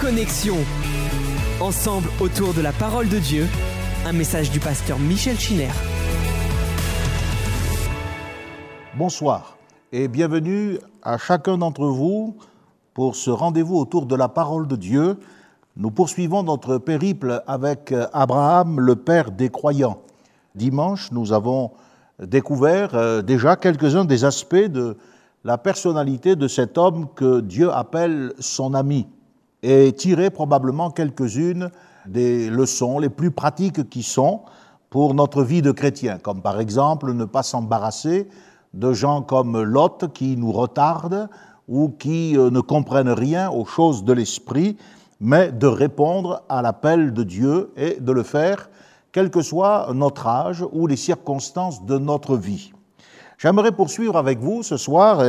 Connexion. Ensemble autour de la parole de Dieu, un message du pasteur Michel Chiner. Bonsoir et bienvenue à chacun d'entre vous pour ce rendez-vous autour de la parole de Dieu. Nous poursuivons notre périple avec Abraham, le père des croyants. Dimanche, nous avons découvert euh, déjà quelques-uns des aspects de la personnalité de cet homme que Dieu appelle son ami et tiré probablement quelques-unes des leçons les plus pratiques qui sont pour notre vie de chrétien, comme par exemple ne pas s'embarrasser de gens comme Lot qui nous retardent ou qui euh, ne comprennent rien aux choses de l'esprit, mais de répondre à l'appel de Dieu et de le faire quel que soit notre âge ou les circonstances de notre vie. J'aimerais poursuivre avec vous ce soir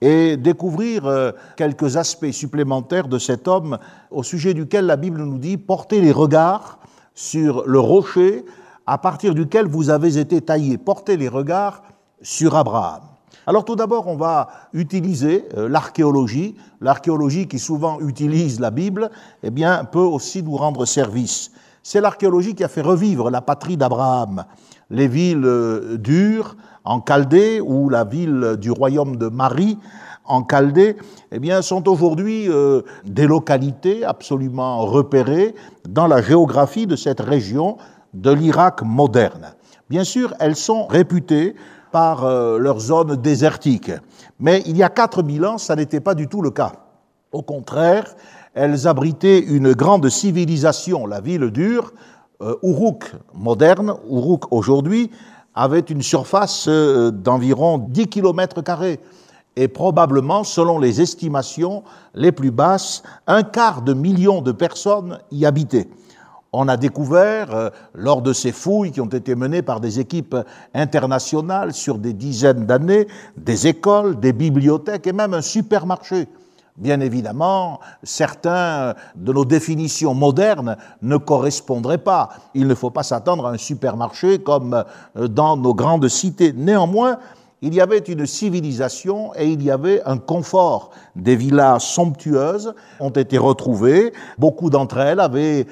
et découvrir euh, quelques aspects supplémentaires de cet homme au sujet duquel la Bible nous dit portez les regards sur le rocher à partir duquel vous avez été taillé, portez les regards sur Abraham. Alors tout d'abord, on va utiliser euh, l'archéologie. L'archéologie qui souvent utilise la Bible, eh bien, peut aussi nous rendre service. C'est l'archéologie qui a fait revivre la patrie d'Abraham, les villes euh, d'Ur en Chaldée ou la ville du royaume de Marie en Chaldée, eh bien, sont aujourd'hui euh, des localités absolument repérées dans la géographie de cette région de l'Irak moderne. Bien sûr, elles sont réputées par euh, leur zone désertique, mais il y a 4000 ans, ça n'était pas du tout le cas. Au contraire, elles abritaient une grande civilisation. La ville d'Ur, euh, Uruk moderne, Uruk aujourd'hui, avait une surface euh, d'environ 10 km et probablement, selon les estimations les plus basses, un quart de million de personnes y habitaient. On a découvert, euh, lors de ces fouilles qui ont été menées par des équipes internationales sur des dizaines d'années, des écoles, des bibliothèques et même un supermarché Bien évidemment, certains de nos définitions modernes ne correspondraient pas. Il ne faut pas s'attendre à un supermarché comme euh, dans nos grandes cités. Néanmoins, il y avait une civilisation et il y avait un confort. Des villas somptueuses ont été retrouvées. Beaucoup d'entre elles avaient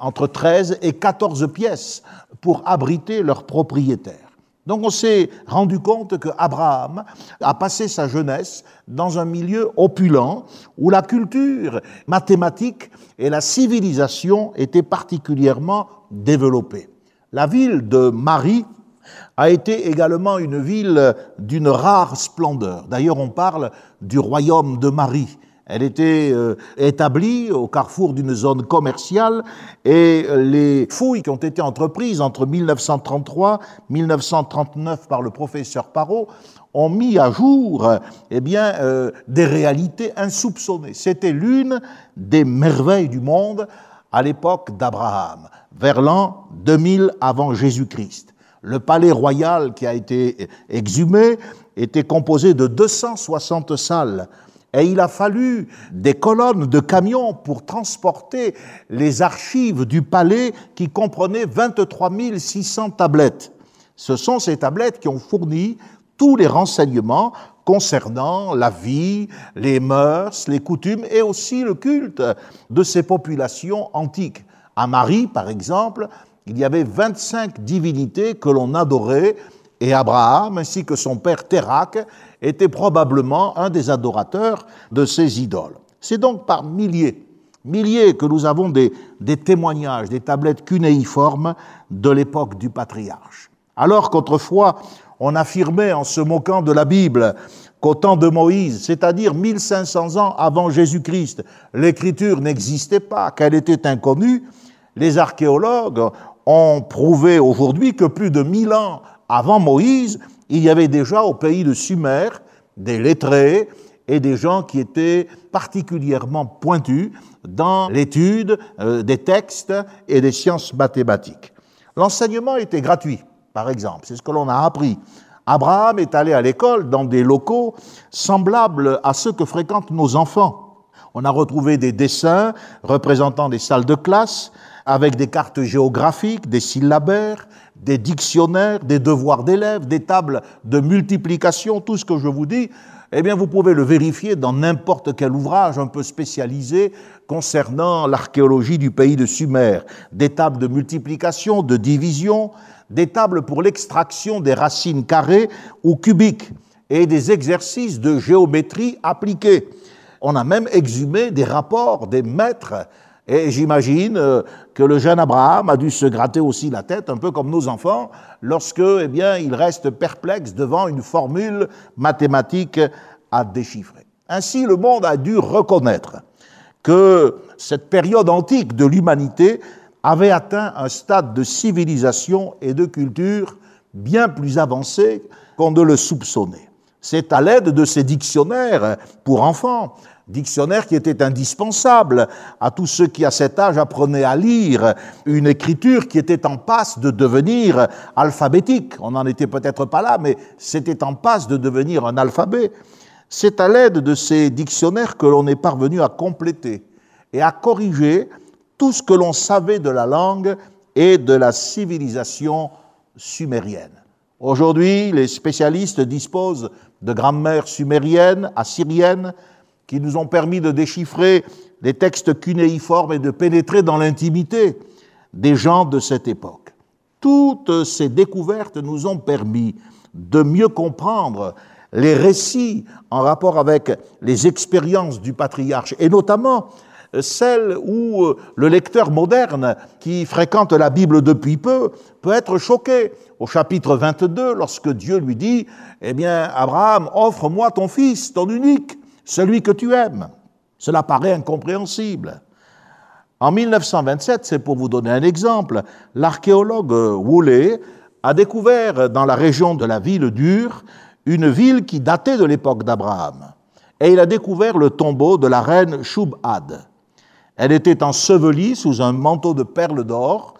entre 13 et 14 pièces pour abriter leurs propriétaires. Donc on s'est rendu compte que Abraham a passé sa jeunesse dans un milieu opulent où la culture mathématique et la civilisation étaient particulièrement développées. La ville de Marie a été également une ville d'une rare splendeur. D'ailleurs, on parle du royaume de Marie. Elle était euh, établie au carrefour d'une zone commerciale et les fouilles qui ont été entreprises entre 1933 et 1939 par le professeur Parot ont mis à jour eh bien, euh, des réalités insoupçonnées. C'était l'une des merveilles du monde à l'époque d'Abraham, vers l'an 2000 avant Jésus-Christ. Le palais royal qui a été exhumé était composé de 260 salles et il a fallu des colonnes de camions pour transporter les archives du palais qui comprenaient 23 600 tablettes. Ce sont ces tablettes qui ont fourni tous les renseignements concernant la vie, les mœurs, les coutumes et aussi le culte de ces populations antiques. À Marie, par exemple, il y avait 25 divinités que l'on adorait et Abraham, ainsi que son père Térac, était probablement un des adorateurs de ces idoles. C'est donc par milliers, milliers que nous avons des, témoignages, des tablettes cunéiformes de l'époque du patriarche. Alors qu'autrefois, on affirmait en se moquant de la Bible qu'au temps de Moïse, c'est-à-dire 1500 ans avant Jésus-Christ, l'écriture n'existait pas, qu'elle était inconnue, les archéologues ont prouvé aujourd'hui que plus de 1000 ans avant Moïse, il y avait déjà au pays de Sumer des lettrés et des gens qui étaient particulièrement pointus dans l'étude euh, des textes et des sciences mathématiques. L'enseignement était gratuit, par exemple, c'est ce que l'on a appris. Abraham est allé à l'école dans des locaux semblables à ceux que fréquentent nos enfants. On a retrouvé des dessins représentant des salles de classe avec des cartes géographiques, des syllabaires, des dictionnaires, des devoirs d'élèves, des tables de multiplication, tout ce que je vous dis eh bien, vous pouvez le vérifier dans n'importe quel ouvrage un peu spécialisé concernant l'archéologie du pays de Sumer. Des tables de multiplication, de division, des tables pour l'extraction des racines carrées ou cubiques et des exercices de géométrie appliqués. On a même exhumé des rapports des maîtres et j'imagine euh, que le jeune Abraham a dû se gratter aussi la tête, un peu comme nos enfants, lorsque, eh bien, il reste perplexe devant une formule mathématique à déchiffrer. Ainsi, le monde a dû reconnaître que cette période antique de l'humanité avait atteint un stade de civilisation et de culture bien plus avancé qu'on ne le soupçonnait. C'est à l'aide de ces dictionnaires pour enfants dictionnaire qui était indispensable à tous ceux qui, à cet âge, apprenaient à lire une écriture qui était en passe de devenir alphabétique. On n'en était peut-être pas là, mais c'était en passe de devenir un alphabet. C'est à l'aide de ces dictionnaires que l'on est parvenu à compléter et à corriger tout ce que l'on savait de la langue et de la civilisation sumérienne. Aujourd'hui, les spécialistes disposent de grammaire sumérienne, assyrienne, qui nous ont permis de déchiffrer les textes cunéiformes et de pénétrer dans l'intimité des gens de cette époque. Toutes ces découvertes nous ont permis de mieux comprendre les récits en rapport avec les expériences du patriarche, et notamment celles où le lecteur moderne qui fréquente la Bible depuis peu peut être choqué. Au chapitre 22, lorsque Dieu lui dit, Eh bien, Abraham, offre-moi ton fils, ton unique celui que tu aimes. Cela paraît incompréhensible. En 1927, c'est pour vous donner un exemple, l'archéologue Woolley a découvert dans la région de la ville d'Ur une ville qui datait de l'époque d'Abraham. Et il a découvert le tombeau de la reine Shubhad. Elle était ensevelie sous un manteau de perles d'or,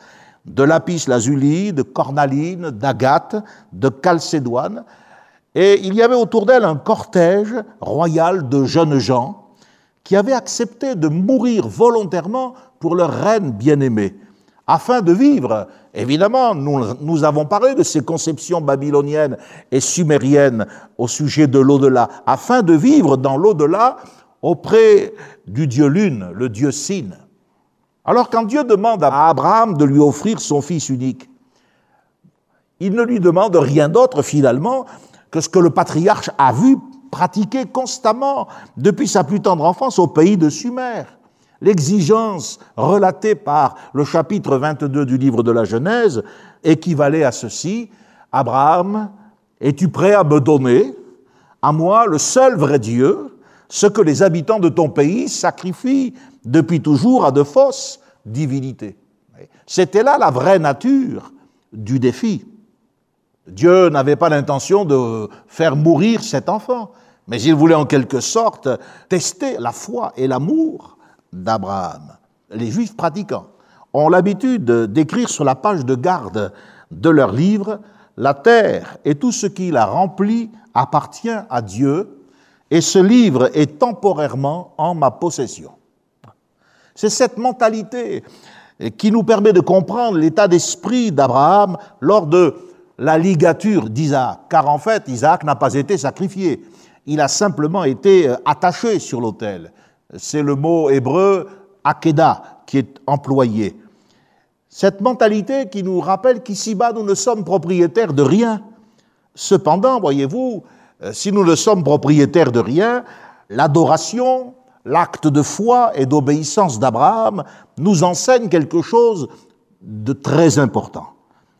de lapis lazuli, de cornaline, d'agate, de calcédoine, et il y avait autour d'elle un cortège royal de jeunes gens qui avaient accepté de mourir volontairement pour leur reine bien-aimée, afin de vivre. Évidemment, nous, nous avons parlé de ces conceptions babyloniennes et sumériennes au sujet de l'au-delà, afin de vivre dans l'au-delà auprès du dieu lune, le dieu Sin. Alors quand Dieu demande à Abraham de lui offrir son fils unique, il ne lui demande rien d'autre finalement que ce que le patriarche a vu pratiquer constamment depuis sa plus tendre enfance au pays de Sumer. L'exigence relatée par le chapitre 22 du livre de la Genèse équivalait à ceci, Abraham, es-tu prêt à me donner, à moi, le seul vrai Dieu, ce que les habitants de ton pays sacrifient depuis toujours à de fausses divinités C'était là la vraie nature du défi. Dieu n'avait pas l'intention de faire mourir cet enfant, mais il voulait en quelque sorte tester la foi et l'amour d'Abraham. Les juifs pratiquants ont l'habitude d'écrire sur la page de garde de leur livre La terre et tout ce qui la remplit appartient à Dieu, et ce livre est temporairement en ma possession. C'est cette mentalité qui nous permet de comprendre l'état d'esprit d'Abraham lors de la ligature d'Isaac, car en fait, Isaac n'a pas été sacrifié. Il a simplement été euh, attaché sur l'autel. C'est le mot hébreu akeda qui est employé. Cette mentalité qui nous rappelle qu'ici-bas, nous ne sommes propriétaires de rien. Cependant, voyez-vous, euh, si nous ne sommes propriétaires de rien, l'adoration, l'acte de foi et d'obéissance d'Abraham nous enseigne quelque chose de très important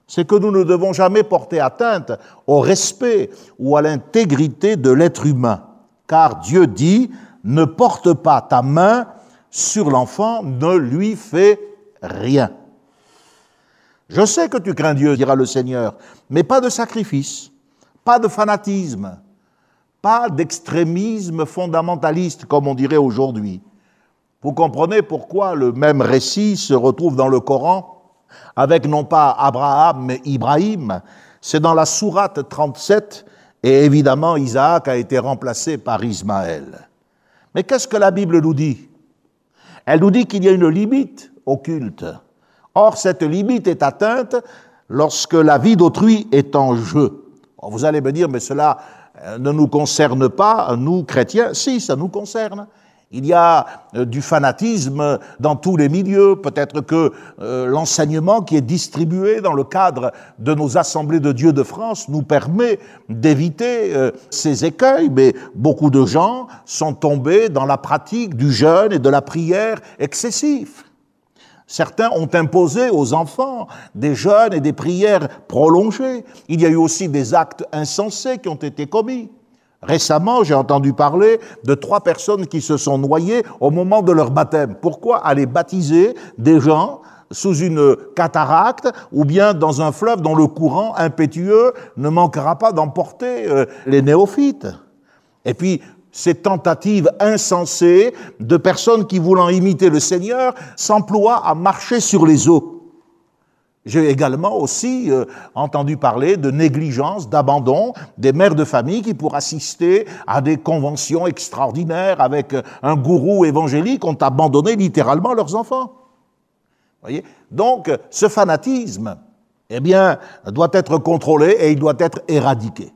c'est que nous ne devons jamais porter atteinte au respect ou à l'intégrité de l'être humain, car Dieu dit, ne porte pas ta main sur l'enfant, ne lui fais rien. Je sais que tu crains Dieu, dira le Seigneur, mais pas de sacrifice, pas de fanatisme, pas d'extrémisme fondamentaliste, comme on dirait aujourd'hui. Vous comprenez pourquoi le même récit se retrouve dans le Coran avec non pas Abraham, mais Ibrahim. C'est dans la sourate 37, et évidemment Isaac a été remplacé par Ismaël. Mais qu'est-ce que la Bible nous dit? Elle nous dit qu'il y a une limite au culte. Or, cette limite est atteinte lorsque la vie d'autrui est en jeu. Vous allez me dire, mais cela euh, ne nous concerne pas, nous chrétiens, si, ça nous concerne. Il y a euh, du fanatisme dans tous les milieux. Peut-être que euh, l'enseignement qui est distribué dans le cadre de nos assemblées de Dieu de France nous permet d'éviter euh, ces écueils, mais beaucoup de gens sont tombés dans la pratique du jeûne et de la prière excessif. Certains ont imposé aux enfants des jeûnes et des prières prolongées. Il y a eu aussi des actes insensés qui ont été commis. Récemment, j'ai entendu parler de trois personnes qui se sont noyées au moment de leur baptême. Pourquoi aller baptiser des gens sous une cataracte ou bien dans un fleuve dont le courant impétueux ne manquera pas d'emporter euh, les néophytes? Et puis, ces tentatives insensées de personnes qui, voulant imiter le Seigneur, s'emploient à marcher sur les eaux. J'ai également aussi euh, entendu parler de négligence, d'abandon des mères de famille qui, pour assister à des conventions extraordinaires avec euh, un gourou évangélique, ont abandonné littéralement leurs enfants. Voyez? Donc, ce fanatisme, eh bien, doit être contrôlé et il doit être éradiqué.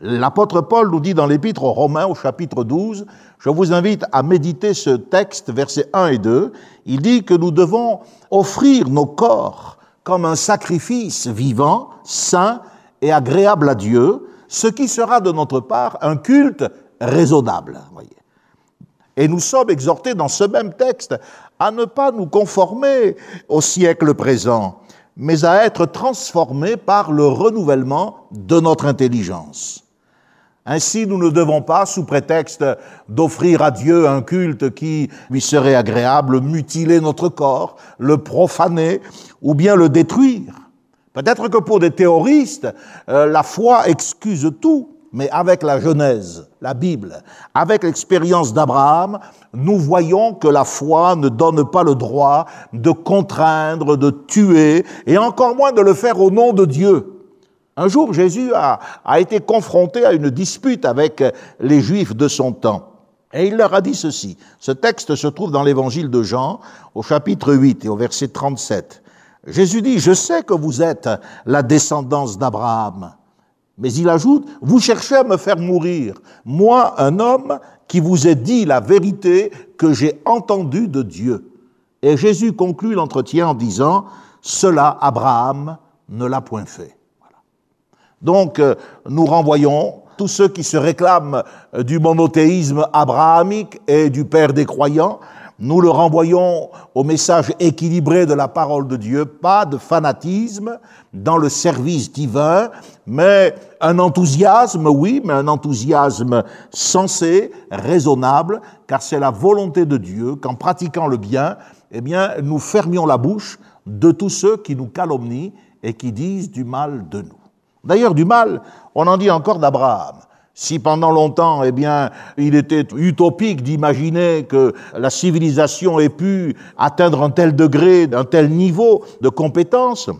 L'apôtre Paul nous dit dans l'épître aux Romains au chapitre 12, je vous invite à méditer ce texte, versets 1 et 2, il dit que nous devons offrir nos corps comme un sacrifice vivant, saint et agréable à Dieu, ce qui sera de notre part un culte raisonnable. Voyez. Et nous sommes exhortés dans ce même texte à ne pas nous conformer au siècle présent, mais à être transformés par le renouvellement de notre intelligence. Ainsi, nous ne devons pas, sous prétexte d'offrir à Dieu un culte qui lui serait agréable, mutiler notre corps, le profaner ou bien le détruire. Peut-être que pour des théoristes, euh, la foi excuse tout, mais avec la Genèse, la Bible, avec l'expérience d'Abraham, nous voyons que la foi ne donne pas le droit de contraindre, de tuer, et encore moins de le faire au nom de Dieu. Un jour, Jésus a, été confronté à une dispute avec les Juifs de son temps. Et il leur a dit ceci. Ce texte se trouve dans l'évangile de Jean, au chapitre 8 et au verset 37. Jésus dit, je sais que vous êtes la descendance d'Abraham. Mais il ajoute, vous cherchez à me faire mourir, moi, un homme qui vous ai dit la vérité que j'ai entendue de Dieu. Et Jésus conclut l'entretien en disant, cela, Abraham ne l'a point fait. Donc, euh, nous renvoyons tous ceux qui se réclament euh, du monothéisme abrahamique et du Père des croyants, nous le renvoyons au message équilibré de la parole de Dieu, pas de fanatisme dans le service divin, mais un enthousiasme, oui, mais un enthousiasme sensé, raisonnable, car c'est la volonté de Dieu qu'en pratiquant le bien, eh bien, nous fermions la bouche de tous ceux qui nous calomnient et qui disent du mal de nous. D'ailleurs, du mal, on en dit encore d'Abraham. Si pendant longtemps, eh bien, il était utopique d'imaginer que la civilisation ait pu atteindre un tel degré, un tel niveau de compétence,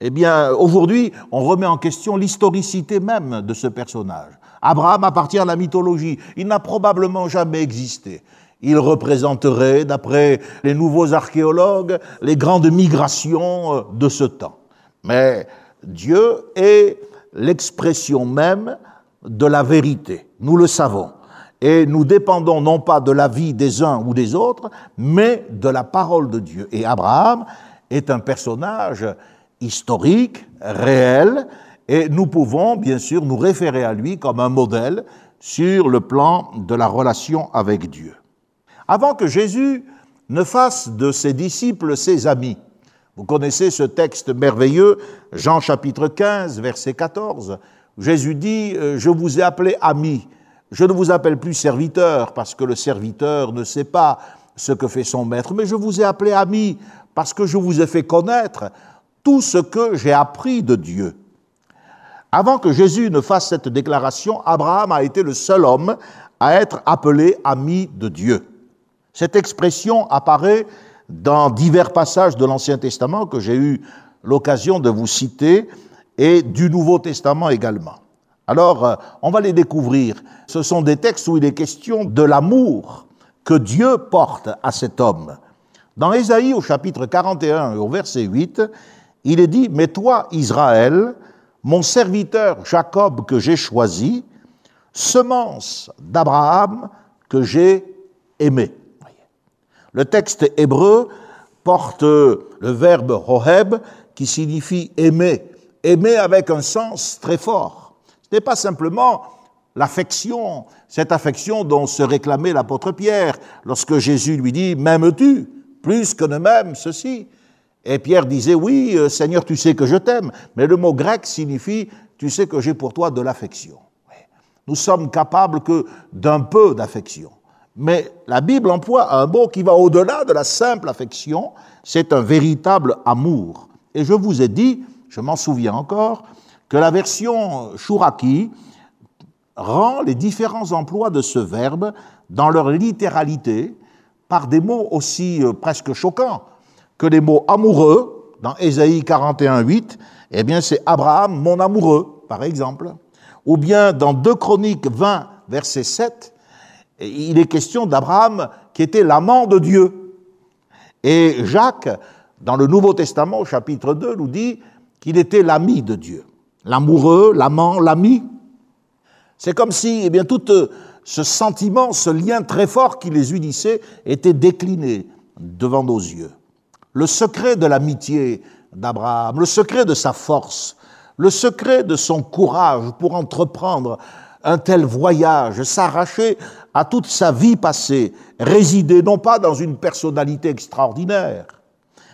eh bien, aujourd'hui, on remet en question l'historicité même de ce personnage. Abraham appartient à la mythologie. Il n'a probablement jamais existé. Il représenterait, d'après les nouveaux archéologues, les grandes migrations euh, de ce temps. Mais Dieu est l'expression même de la vérité. Nous le savons. Et nous dépendons non pas de la vie des uns ou des autres, mais de la parole de Dieu. Et Abraham est un personnage historique, réel, et nous pouvons bien sûr nous référer à lui comme un modèle sur le plan de la relation avec Dieu. Avant que Jésus ne fasse de ses disciples ses amis, vous connaissez ce texte merveilleux, Jean chapitre 15, verset 14. Jésus dit, euh, je vous ai appelé ami, je ne vous appelle plus serviteur, parce que le serviteur ne sait pas ce que fait son maître, mais je vous ai appelé ami, parce que je vous ai fait connaître tout ce que j'ai appris de Dieu. Avant que Jésus ne fasse cette déclaration, Abraham a été le seul homme à être appelé ami de Dieu. Cette expression apparaît dans divers passages de l'Ancien Testament que j'ai eu l'occasion de vous citer et du Nouveau Testament également. Alors, euh, on va les découvrir. Ce sont des textes où il est question de l'amour que Dieu porte à cet homme. Dans Ésaïe au chapitre 41 et au verset 8, il est dit, Mais toi, Israël, mon serviteur Jacob que j'ai choisi, semence d'Abraham que j'ai aimé. Le texte hébreu porte le verbe roheb qui signifie aimer, aimer avec un sens très fort. Ce n'est pas simplement l'affection, cette affection dont se réclamait l'apôtre Pierre lorsque Jésus lui dit M'aimes-tu plus que ne m'aime ceci? Et Pierre disait Oui, euh, Seigneur, tu sais que je t'aime. Mais le mot grec signifie Tu sais que j'ai pour toi de l'affection. Nous sommes capables que d'un peu d'affection. Mais la Bible emploie un mot qui va au-delà de la simple affection, c'est un véritable amour. Et je vous ai dit, je m'en souviens encore, que la version Shuraki rend les différents emplois de ce verbe dans leur littéralité par des mots aussi euh, presque choquants que les mots amoureux, dans Ésaïe 41, 8, eh bien c'est Abraham, mon amoureux, par exemple. Ou bien dans 2 Chroniques 20, verset 7, il est question d'Abraham qui était l'amant de Dieu. Et Jacques, dans le Nouveau Testament, au chapitre 2, nous dit qu'il était l'ami de Dieu. L'amoureux, l'amant, l'ami. C'est comme si, eh bien, tout euh, ce sentiment, ce lien très fort qui les unissait était décliné devant nos yeux. Le secret de l'amitié d'Abraham, le secret de sa force, le secret de son courage pour entreprendre un tel voyage, s'arracher à toute sa vie passée, résider non pas dans une personnalité extraordinaire,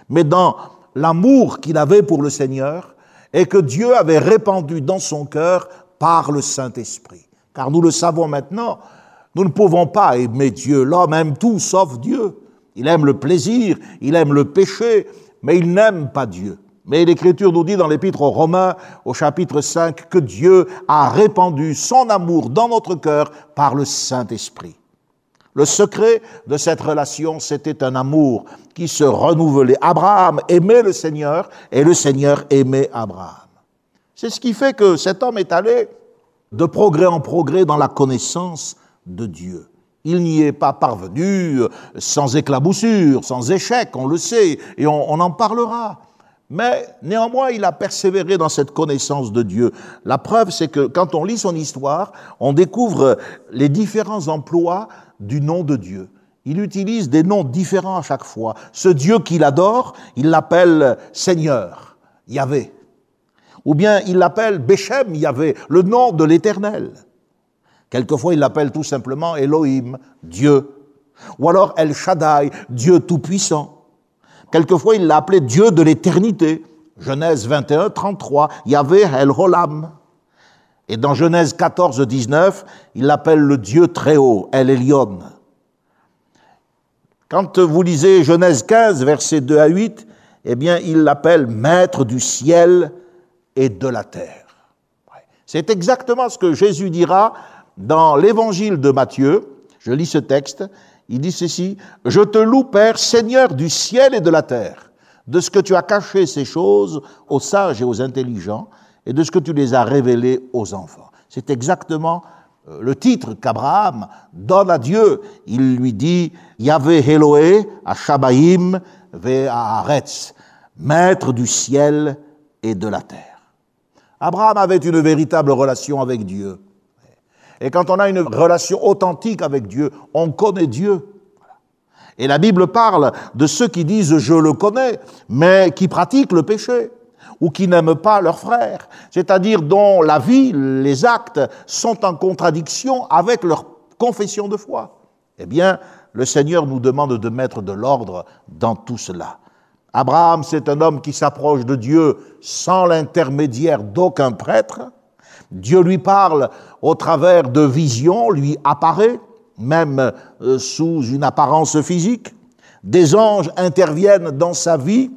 mais dans l'amour qu'il avait pour le Seigneur et que Dieu avait répandu dans son cœur par le Saint-Esprit. Car nous le savons maintenant, nous ne pouvons pas aimer Dieu. L'homme aime tout sauf Dieu. Il aime le plaisir, il aime le péché, mais il n'aime pas Dieu. Mais l'Écriture nous dit dans l'Épître aux Romains, au chapitre 5, que Dieu a répandu son amour dans notre cœur par le Saint-Esprit. Le secret de cette relation, c'était un amour qui se renouvelait. Abraham aimait le Seigneur et le Seigneur aimait Abraham. C'est ce qui fait que cet homme est allé de progrès en progrès dans la connaissance de Dieu. Il n'y est pas parvenu sans éclaboussure, sans échec, on le sait, et on, on en parlera. Mais néanmoins, il a persévéré dans cette connaissance de Dieu. La preuve, c'est que quand on lit son histoire, on découvre les différents emplois du nom de Dieu. Il utilise des noms différents à chaque fois. Ce Dieu qu'il adore, il l'appelle Seigneur, Yahvé. Ou bien il l'appelle Béchem, Yahvé, le nom de l'Éternel. Quelquefois, il l'appelle tout simplement Elohim, Dieu. Ou alors El Shaddai, Dieu tout-puissant. Quelquefois, il l'a appelé Dieu de l'éternité. Genèse 21, 33, Yahvé El Holam. Et dans Genèse 14, 19, il l'appelle le Dieu très haut, El Elion. Quand vous lisez Genèse 15, versets 2 à 8, eh bien, il l'appelle Maître du ciel et de la terre. C'est exactement ce que Jésus dira dans l'évangile de Matthieu. Je lis ce texte. Il dit ceci, Je te loue, Père, Seigneur du ciel et de la terre, de ce que tu as caché ces choses aux sages et aux intelligents, et de ce que tu les as révélées aux enfants. C'est exactement euh, le titre qu'Abraham donne à Dieu. Il lui dit Yahvé Eloé, à Shabaïm, ve maître du ciel et de la terre. Abraham avait une véritable relation avec Dieu. Et quand on a une relation authentique avec Dieu, on connaît Dieu. Et la Bible parle de ceux qui disent je le connais, mais qui pratiquent le péché ou qui n'aiment pas leur frère, c'est-à-dire dont la vie, les actes sont en contradiction avec leur confession de foi. Eh bien, le Seigneur nous demande de mettre de l'ordre dans tout cela. Abraham, c'est un homme qui s'approche de Dieu sans l'intermédiaire d'aucun prêtre. Dieu lui parle au travers de visions, lui apparaît, même euh, sous une apparence physique. Des anges interviennent dans sa vie.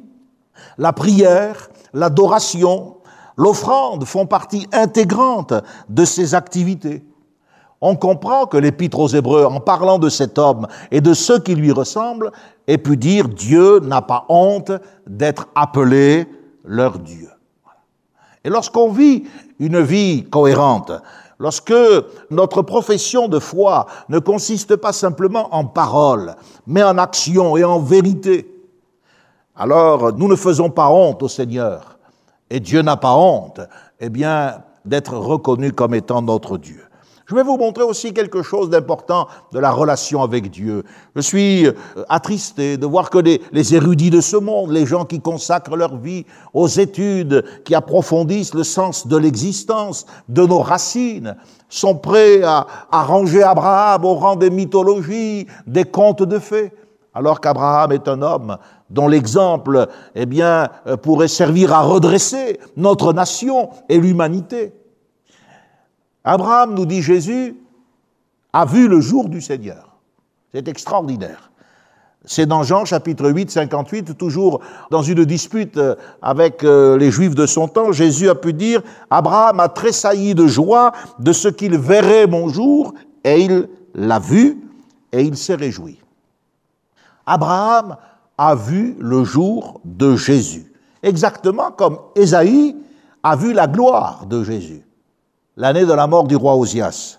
La prière, l'adoration, l'offrande font partie intégrante de ses activités. On comprend que l'Épître aux Hébreux, en parlant de cet homme et de ceux qui lui ressemblent, ait pu dire Dieu n'a pas honte d'être appelé leur Dieu. Et lorsqu'on vit une vie cohérente, lorsque notre profession de foi ne consiste pas simplement en paroles, mais en action et en vérité, alors nous ne faisons pas honte au Seigneur. Et Dieu n'a pas honte, eh bien, d'être reconnu comme étant notre Dieu. Je vais vous montrer aussi quelque chose d'important de la relation avec Dieu. Je suis euh, attristé de voir que les, érudits de ce monde, les gens qui consacrent leur vie aux études, qui approfondissent le sens de l'existence, de nos racines, sont prêts à, à ranger Abraham au rang des mythologies, des contes de fées, alors qu'Abraham est un homme dont l'exemple, eh bien, euh, pourrait servir à redresser notre nation et l'humanité. Abraham, nous dit Jésus, a vu le jour du Seigneur. C'est extraordinaire. C'est dans Jean chapitre 8, 58, toujours dans une dispute euh, avec euh, les Juifs de son temps, Jésus a pu dire, Abraham a tressailli de joie de ce qu'il verrait mon jour, et il l'a vu, et il s'est réjoui. Abraham a vu le jour de Jésus, exactement comme Ésaïe a vu la gloire de Jésus l'année de la mort du roi Osias.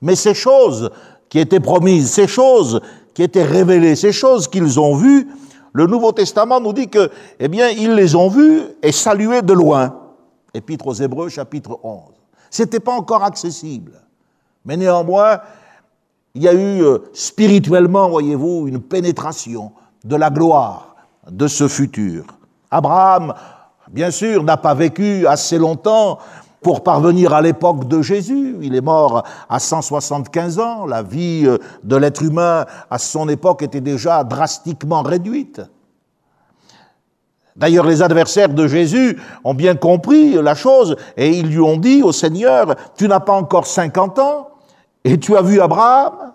Mais ces choses qui étaient promises, ces choses qui étaient révélées, ces choses qu'ils ont vues, le Nouveau Testament nous dit que, eh bien, ils les ont vues et saluées de loin. Épître aux Hébreux, chapitre 11. C'était pas encore accessible. Mais néanmoins, il y a eu euh, spirituellement, voyez-vous, une pénétration de la gloire de ce futur. Abraham, bien sûr, n'a pas vécu assez longtemps pour parvenir à l'époque de Jésus. Il est mort à 175 ans. La vie euh, de l'être humain à son époque était déjà drastiquement réduite. D'ailleurs, les adversaires de Jésus ont bien compris la chose et ils lui ont dit au Seigneur, tu n'as pas encore 50 ans et tu as vu Abraham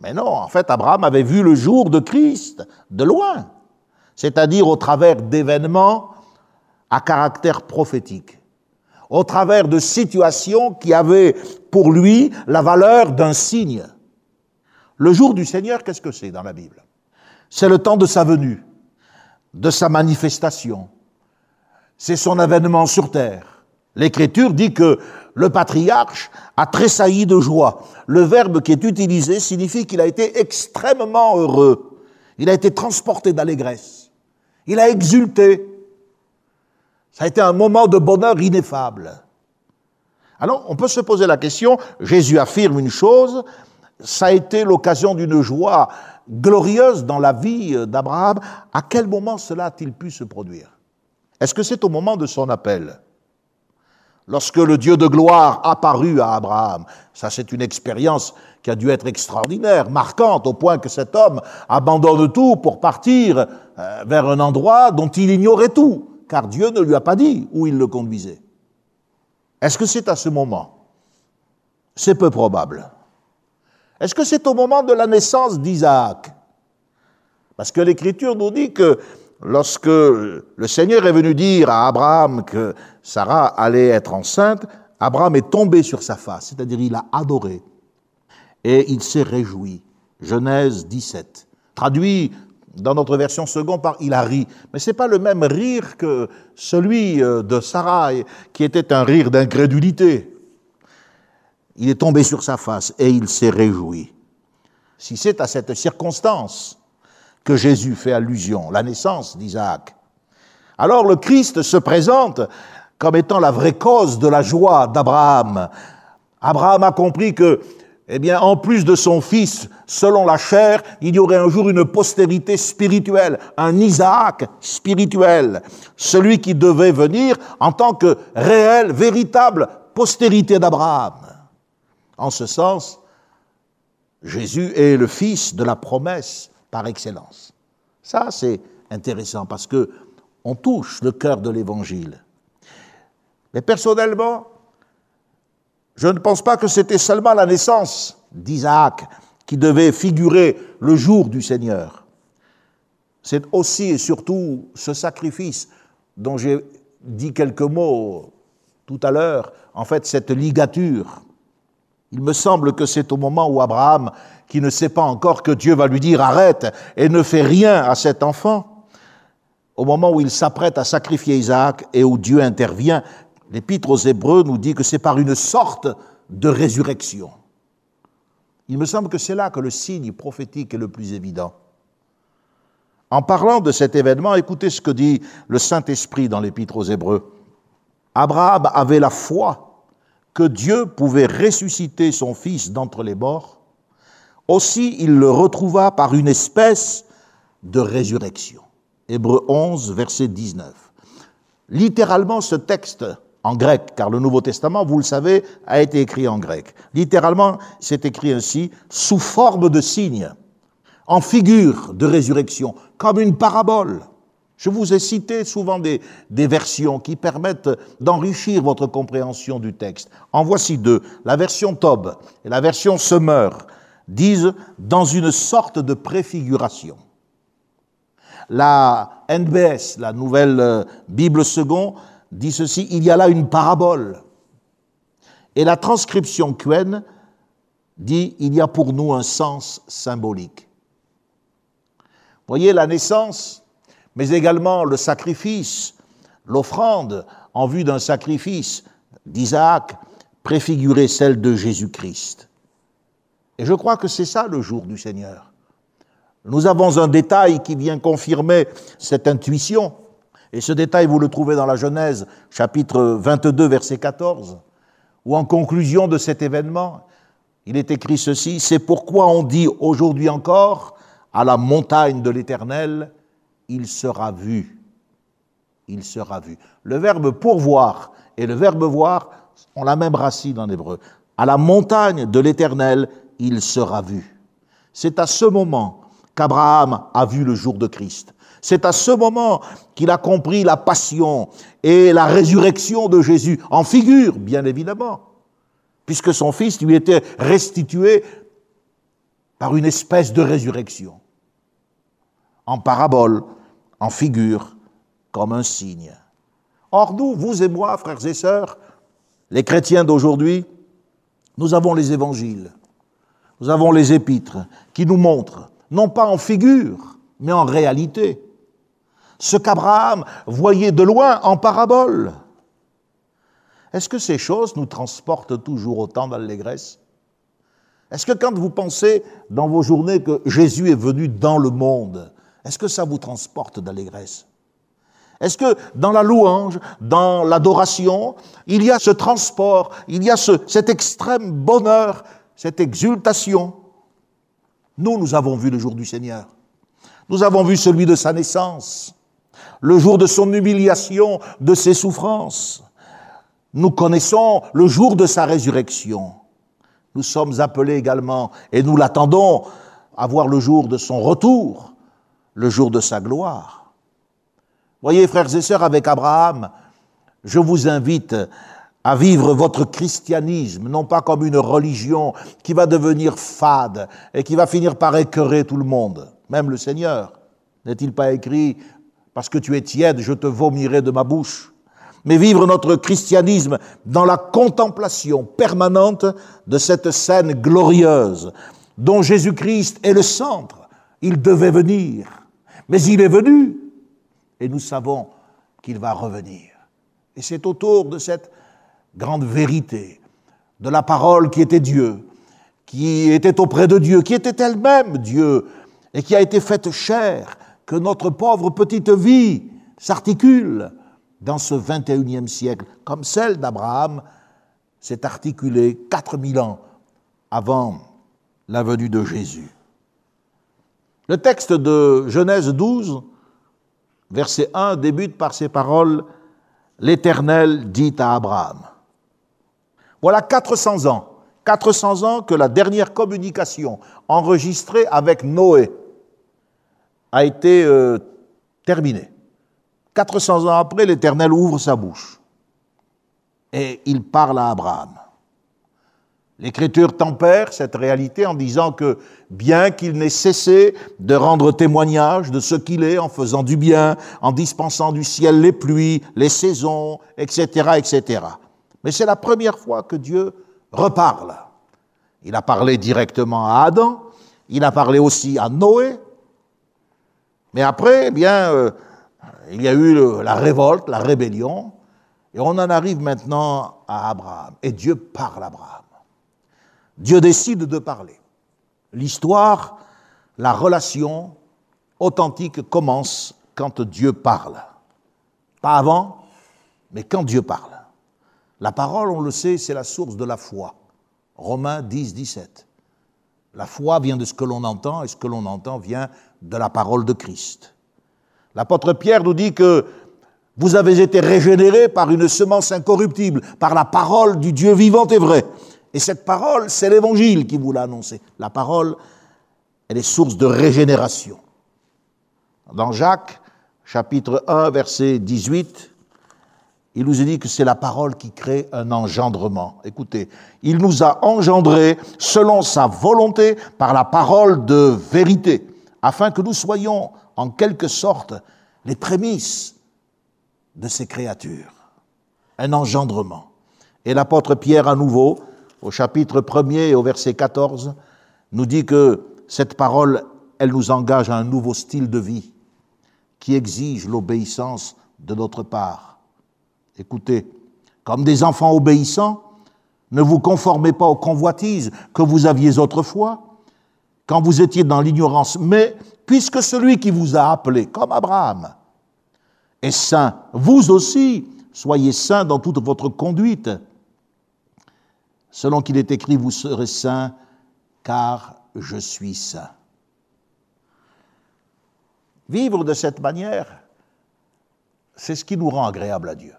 Mais non, en fait, Abraham avait vu le jour de Christ de loin, c'est-à-dire au travers d'événements à caractère prophétique au travers de situations qui avaient pour lui la valeur d'un signe. Le jour du Seigneur, qu'est-ce que c'est dans la Bible? C'est le temps de sa venue, de sa manifestation. C'est son avènement sur terre. L'Écriture dit que le patriarche a tressailli de joie. Le verbe qui est utilisé signifie qu'il a été extrêmement heureux. Il a été transporté d'allégresse. Il a exulté. Ça a été un moment de bonheur ineffable. Alors, on peut se poser la question, Jésus affirme une chose, ça a été l'occasion d'une joie glorieuse dans la vie d'Abraham. À quel moment cela a-t-il pu se produire? Est-ce que c'est au moment de son appel? Lorsque le Dieu de gloire apparut à Abraham, ça c'est une expérience qui a dû être extraordinaire, marquante, au point que cet homme abandonne tout pour partir euh, vers un endroit dont il ignorait tout car Dieu ne lui a pas dit où il le conduisait. Est-ce que c'est à ce moment? C'est peu probable. Est-ce que c'est au moment de la naissance d'Isaac? Parce que l'Écriture nous dit que lorsque le Seigneur est venu dire à Abraham que Sarah allait être enceinte, Abraham est tombé sur sa face, c'est-à-dire il a adoré et il s'est réjoui. Genèse 17. Traduit dans notre version seconde par il a ri. Mais ce n'est pas le même rire que celui euh, de Sarah, qui était un rire d'incrédulité. Il est tombé sur sa face et il s'est réjoui. Si c'est à cette circonstance que Jésus fait allusion, la naissance d'Isaac, alors le Christ se présente comme étant la vraie cause de la joie d'Abraham. Abraham a compris que eh bien, en plus de son fils, selon la chair, il y aurait un jour une postérité spirituelle, un Isaac spirituel, celui qui devait venir en tant que réelle, véritable postérité d'Abraham. En ce sens, Jésus est le fils de la promesse par excellence. Ça, c'est intéressant parce que on touche le cœur de l'évangile. Mais personnellement, je ne pense pas que c'était seulement la naissance d'Isaac qui devait figurer le jour du Seigneur. C'est aussi et surtout ce sacrifice dont j'ai dit quelques mots tout à l'heure, en fait cette ligature. Il me semble que c'est au moment où Abraham, qui ne sait pas encore que Dieu va lui dire arrête et ne fait rien à cet enfant, au moment où il s'apprête à sacrifier Isaac et où Dieu intervient, l'Épître aux Hébreux nous dit que c'est par une sorte de résurrection. Il me semble que c'est là que le signe prophétique est le plus évident. En parlant de cet événement, écoutez ce que dit le Saint-Esprit dans l'Épître aux Hébreux. Abraham avait la foi que Dieu pouvait ressusciter son Fils d'entre les morts, aussi il le retrouva par une espèce de résurrection. Hébreu 11, verset 19. Littéralement, ce texte en grec, car le Nouveau Testament, vous le savez, a été écrit en grec. Littéralement, c'est écrit ainsi, sous forme de signe, en figure de résurrection, comme une parabole. Je vous ai cité souvent des, versions qui permettent d'enrichir votre compréhension du texte. En voici deux. La version Tob et la version Semeur disent dans une sorte de préfiguration. La NBS, la nouvelle euh, Bible second, dit ceci, il y a là une parabole. Et la transcription Quen dit, il y a pour nous un sens symbolique. Voyez, la naissance, mais également le sacrifice, l'offrande en vue d'un sacrifice d'Isaac préfigurait celle de Jésus-Christ. Et je crois que c'est ça le jour du Seigneur. Nous avons un détail qui vient confirmer cette intuition. Et ce détail, vous le trouvez dans la Genèse, chapitre 22, verset 14, où en conclusion de cet événement, il est écrit ceci, c'est pourquoi on dit aujourd'hui encore, à la montagne de l'Éternel, il sera vu. Il sera vu. Le verbe pourvoir et le verbe voir ont la même racine en hébreu. À la montagne de l'Éternel, il sera vu. C'est à ce moment qu'Abraham a vu le jour de Christ. C'est à ce moment qu'il a compris la passion et la résurrection de Jésus, en figure, bien évidemment, puisque son fils lui était restitué par une espèce de résurrection, en parabole, en figure, comme un signe. Or, nous, vous et moi, frères et sœurs, les chrétiens d'aujourd'hui, nous avons les évangiles, nous avons les épîtres qui nous montrent non pas en figure, mais en réalité. Ce qu'Abraham voyait de loin en parabole. Est-ce que ces choses nous transportent toujours autant d'allégresse? Est-ce que quand vous pensez dans vos journées que Jésus est venu dans le monde, est-ce que ça vous transporte d'allégresse? Est-ce que dans la louange, dans l'adoration, il y a ce transport, il y a ce, cet extrême bonheur, cette exultation? Nous, nous avons vu le jour du Seigneur. Nous avons vu celui de sa naissance, le jour de son humiliation, de ses souffrances. Nous connaissons le jour de sa résurrection. Nous sommes appelés également, et nous l'attendons, à voir le jour de son retour, le jour de sa gloire. Voyez, frères et sœurs, avec Abraham, je vous invite à vivre votre christianisme, non pas comme une religion qui va devenir fade et qui va finir par écœurer tout le monde, même le Seigneur. N'est-il pas écrit, parce que tu es tiède, je te vomirai de ma bouche Mais vivre notre christianisme dans la contemplation permanente de cette scène glorieuse dont Jésus-Christ est le centre. Il devait venir, mais il est venu, et nous savons qu'il va revenir. Et c'est autour de cette grande vérité de la parole qui était Dieu, qui était auprès de Dieu, qui était elle-même Dieu, et qui a été faite chair, que notre pauvre petite vie s'articule dans ce 21e siècle, comme celle d'Abraham s'est articulée 4000 ans avant la venue de Jésus. Le texte de Genèse 12, verset 1, débute par ces paroles L'Éternel dit à Abraham. Voilà 400 ans. 400 ans que la dernière communication enregistrée avec Noé a été euh, terminée. 400 ans après, l'Éternel ouvre sa bouche et il parle à Abraham. L'Écriture tempère cette réalité en disant que bien qu'il n'ait cessé de rendre témoignage de ce qu'il est en faisant du bien, en dispensant du ciel les pluies, les saisons, etc., etc., mais c'est la première fois que Dieu reparle. Il a parlé directement à Adam, il a parlé aussi à Noé, mais après, eh bien, euh, il y a eu la révolte, la rébellion, et on en arrive maintenant à Abraham. Et Dieu parle à Abraham. Dieu décide de parler. L'histoire, la relation authentique commence quand Dieu parle. Pas avant, mais quand Dieu parle. La parole, on le sait, c'est la source de la foi. Romains 10, 17. La foi vient de ce que l'on entend et ce que l'on entend vient de la parole de Christ. L'apôtre Pierre nous dit que vous avez été régénérés par une semence incorruptible, par la parole du Dieu vivant et vrai. Et cette parole, c'est l'évangile qui vous l'a annoncé. La parole, elle est source de régénération. Dans Jacques, chapitre 1, verset 18, il nous est dit que c'est la parole qui crée un engendrement. Écoutez, il nous a engendrés selon sa volonté par la parole de vérité, afin que nous soyons en quelque sorte les prémices de ces créatures. Un engendrement. Et l'apôtre Pierre, à nouveau, au chapitre 1er et au verset 14, nous dit que cette parole, elle nous engage à un nouveau style de vie qui exige l'obéissance de notre part. Écoutez, comme des enfants obéissants, ne vous conformez pas aux convoitises que vous aviez autrefois, quand vous étiez dans l'ignorance, mais puisque celui qui vous a appelé, comme Abraham, est saint, vous aussi soyez saints dans toute votre conduite. Selon qu'il est écrit, vous serez saints, car je suis saint. Vivre de cette manière, c'est ce qui nous rend agréable à Dieu.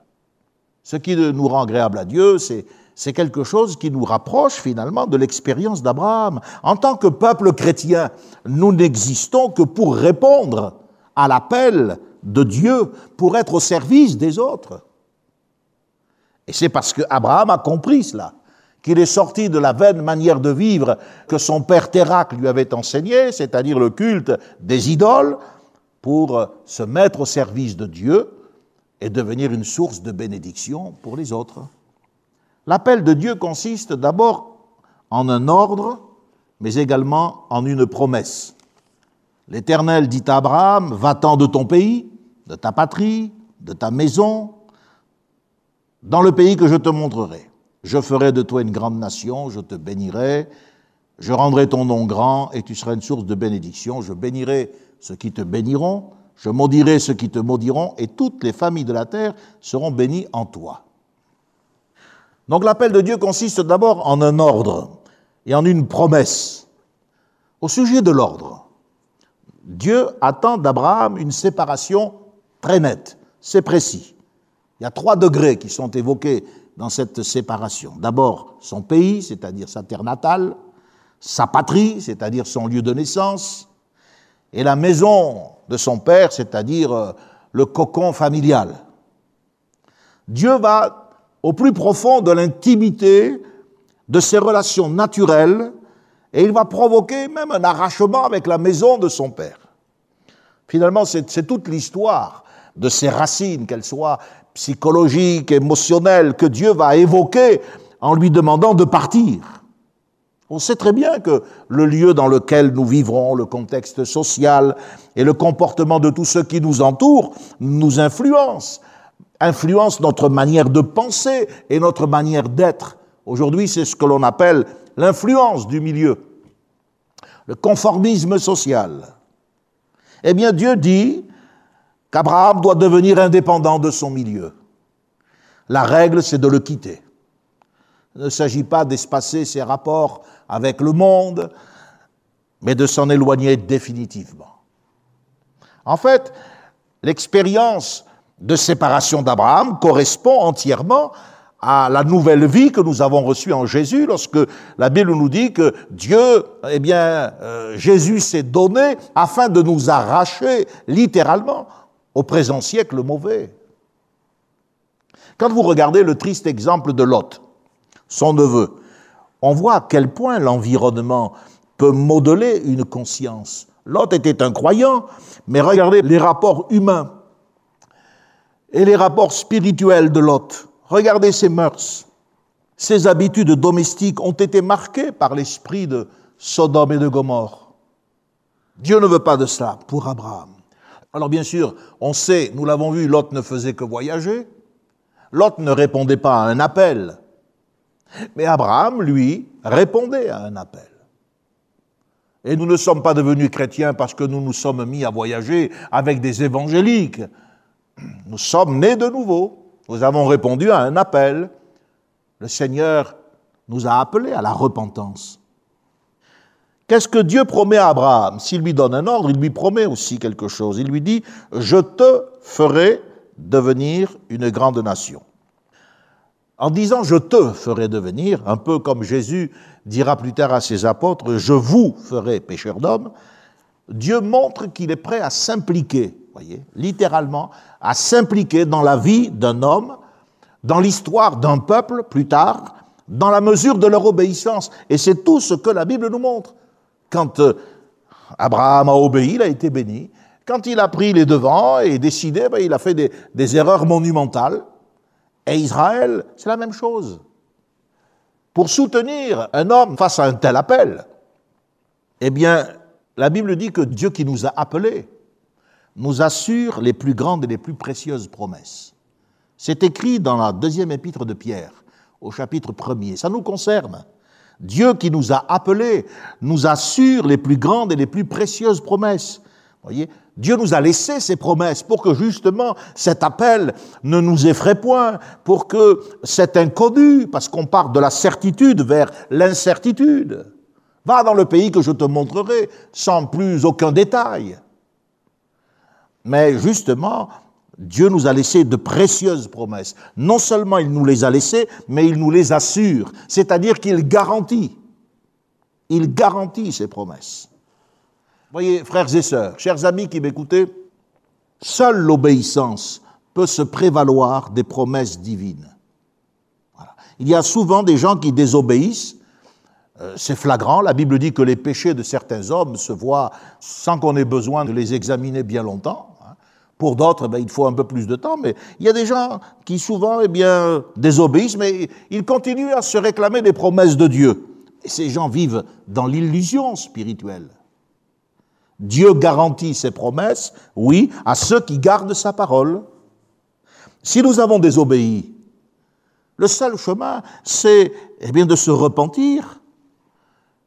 Ce qui nous rend agréable à Dieu, c'est quelque chose qui nous rapproche finalement de l'expérience d'Abraham. En tant que peuple chrétien, nous n'existons que pour répondre à l'appel de Dieu, pour être au service des autres. Et c'est parce qu'Abraham a compris cela qu'il est sorti de la vaine manière de vivre que son père Térac lui avait enseigné, c'est-à-dire le culte des idoles, pour se mettre au service de Dieu et devenir une source de bénédiction pour les autres. L'appel de Dieu consiste d'abord en un ordre, mais également en une promesse. L'Éternel dit à Abraham, va-t'en de ton pays, de ta patrie, de ta maison, dans le pays que je te montrerai. Je ferai de toi une grande nation, je te bénirai, je rendrai ton nom grand et tu seras une source de bénédiction. Je bénirai ceux qui te béniront, je maudirai ceux qui te maudiront, et toutes les familles de la terre seront bénies en toi. Donc l'appel de Dieu consiste d'abord en un ordre et en une promesse. Au sujet de l'ordre, Dieu attend d'Abraham une séparation très nette, c'est précis. Il y a trois degrés qui sont évoqués dans cette séparation. D'abord, son pays, c'est-à-dire sa terre natale, sa patrie, c'est-à-dire son lieu de naissance, et la maison de son père, c'est-à-dire euh, le cocon familial. Dieu va au plus profond de l'intimité de ses relations naturelles et il va provoquer même un arrachement avec la maison de son père. Finalement, c'est toute l'histoire de ses racines, qu'elles soient psychologiques, émotionnelles, que Dieu va évoquer en lui demandant de partir. On sait très bien que le lieu dans lequel nous vivrons, le contexte social et le comportement de tous ceux qui nous entourent nous influencent, influencent notre manière de penser et notre manière d'être. Aujourd'hui, c'est ce que l'on appelle l'influence du milieu, le conformisme social. Eh bien, Dieu dit qu'Abraham doit devenir indépendant de son milieu. La règle, c'est de le quitter. Il ne s'agit pas d'espacer ses rapports avec le monde, mais de s'en éloigner définitivement. En fait, l'expérience de séparation d'Abraham correspond entièrement à la nouvelle vie que nous avons reçue en Jésus lorsque la Bible nous dit que Dieu, eh bien, euh, Jésus s'est donné afin de nous arracher littéralement au présent siècle mauvais. Quand vous regardez le triste exemple de Lot, son neveu, on voit à quel point l'environnement peut modeler une conscience. Lot était un croyant, mais regardez les rapports humains et les rapports spirituels de Lot. Regardez ses mœurs. Ses habitudes domestiques ont été marquées par l'esprit de Sodome et de Gomorre. Dieu ne veut pas de cela pour Abraham. Alors bien sûr, on sait, nous l'avons vu, Lot ne faisait que voyager. Lot ne répondait pas à un appel. Mais Abraham, lui, répondait à un appel. Et nous ne sommes pas devenus chrétiens parce que nous nous sommes mis à voyager avec des évangéliques. Nous sommes nés de nouveau. Nous avons répondu à un appel. Le Seigneur nous a appelés à la repentance. Qu'est-ce que Dieu promet à Abraham? S'il lui donne un ordre, il lui promet aussi quelque chose. Il lui dit, je te ferai devenir une grande nation. En disant je te ferai devenir, un peu comme Jésus dira plus tard à ses apôtres, je vous ferai pécheur d'hommes, Dieu montre qu'il est prêt à s'impliquer, voyez, littéralement, à s'impliquer dans la vie d'un homme, dans l'histoire d'un peuple plus tard, dans la mesure de leur obéissance. Et c'est tout ce que la Bible nous montre. Quand euh, Abraham a obéi, il a été béni. Quand il a pris les devants et décidé, ben, il a fait des, des erreurs monumentales. Et Israël, c'est la même chose. Pour soutenir un homme face à un tel appel, eh bien, la Bible dit que Dieu qui nous a appelés nous assure les plus grandes et les plus précieuses promesses. C'est écrit dans la deuxième épître de Pierre, au chapitre premier. Ça nous concerne. Dieu qui nous a appelés nous assure les plus grandes et les plus précieuses promesses. Voyez, Dieu nous a laissé ces promesses pour que justement cet appel ne nous effraie point, pour que cet inconnu, parce qu'on part de la certitude vers l'incertitude, va dans le pays que je te montrerai sans plus aucun détail. Mais justement, Dieu nous a laissé de précieuses promesses. Non seulement il nous les a laissées, mais il nous les assure, c'est-à-dire qu'il garantit. Il garantit ces promesses. Voyez, frères et sœurs, chers amis qui m'écoutez, seule l'obéissance peut se prévaloir des promesses divines. Il y a souvent des gens qui désobéissent. Euh, c'est flagrant. La Bible dit que les péchés de certains hommes se voient sans qu'on ait besoin de les examiner bien longtemps. Pour d'autres, ben, il faut un peu plus de temps, mais il y a des gens qui souvent eh bien, désobéissent, mais ils continuent à se réclamer des promesses de Dieu. Et ces gens vivent dans l'illusion spirituelle. Dieu garantit ses promesses, oui, à ceux qui gardent sa parole. Si nous avons désobéi, le seul chemin, c'est eh bien, de se repentir.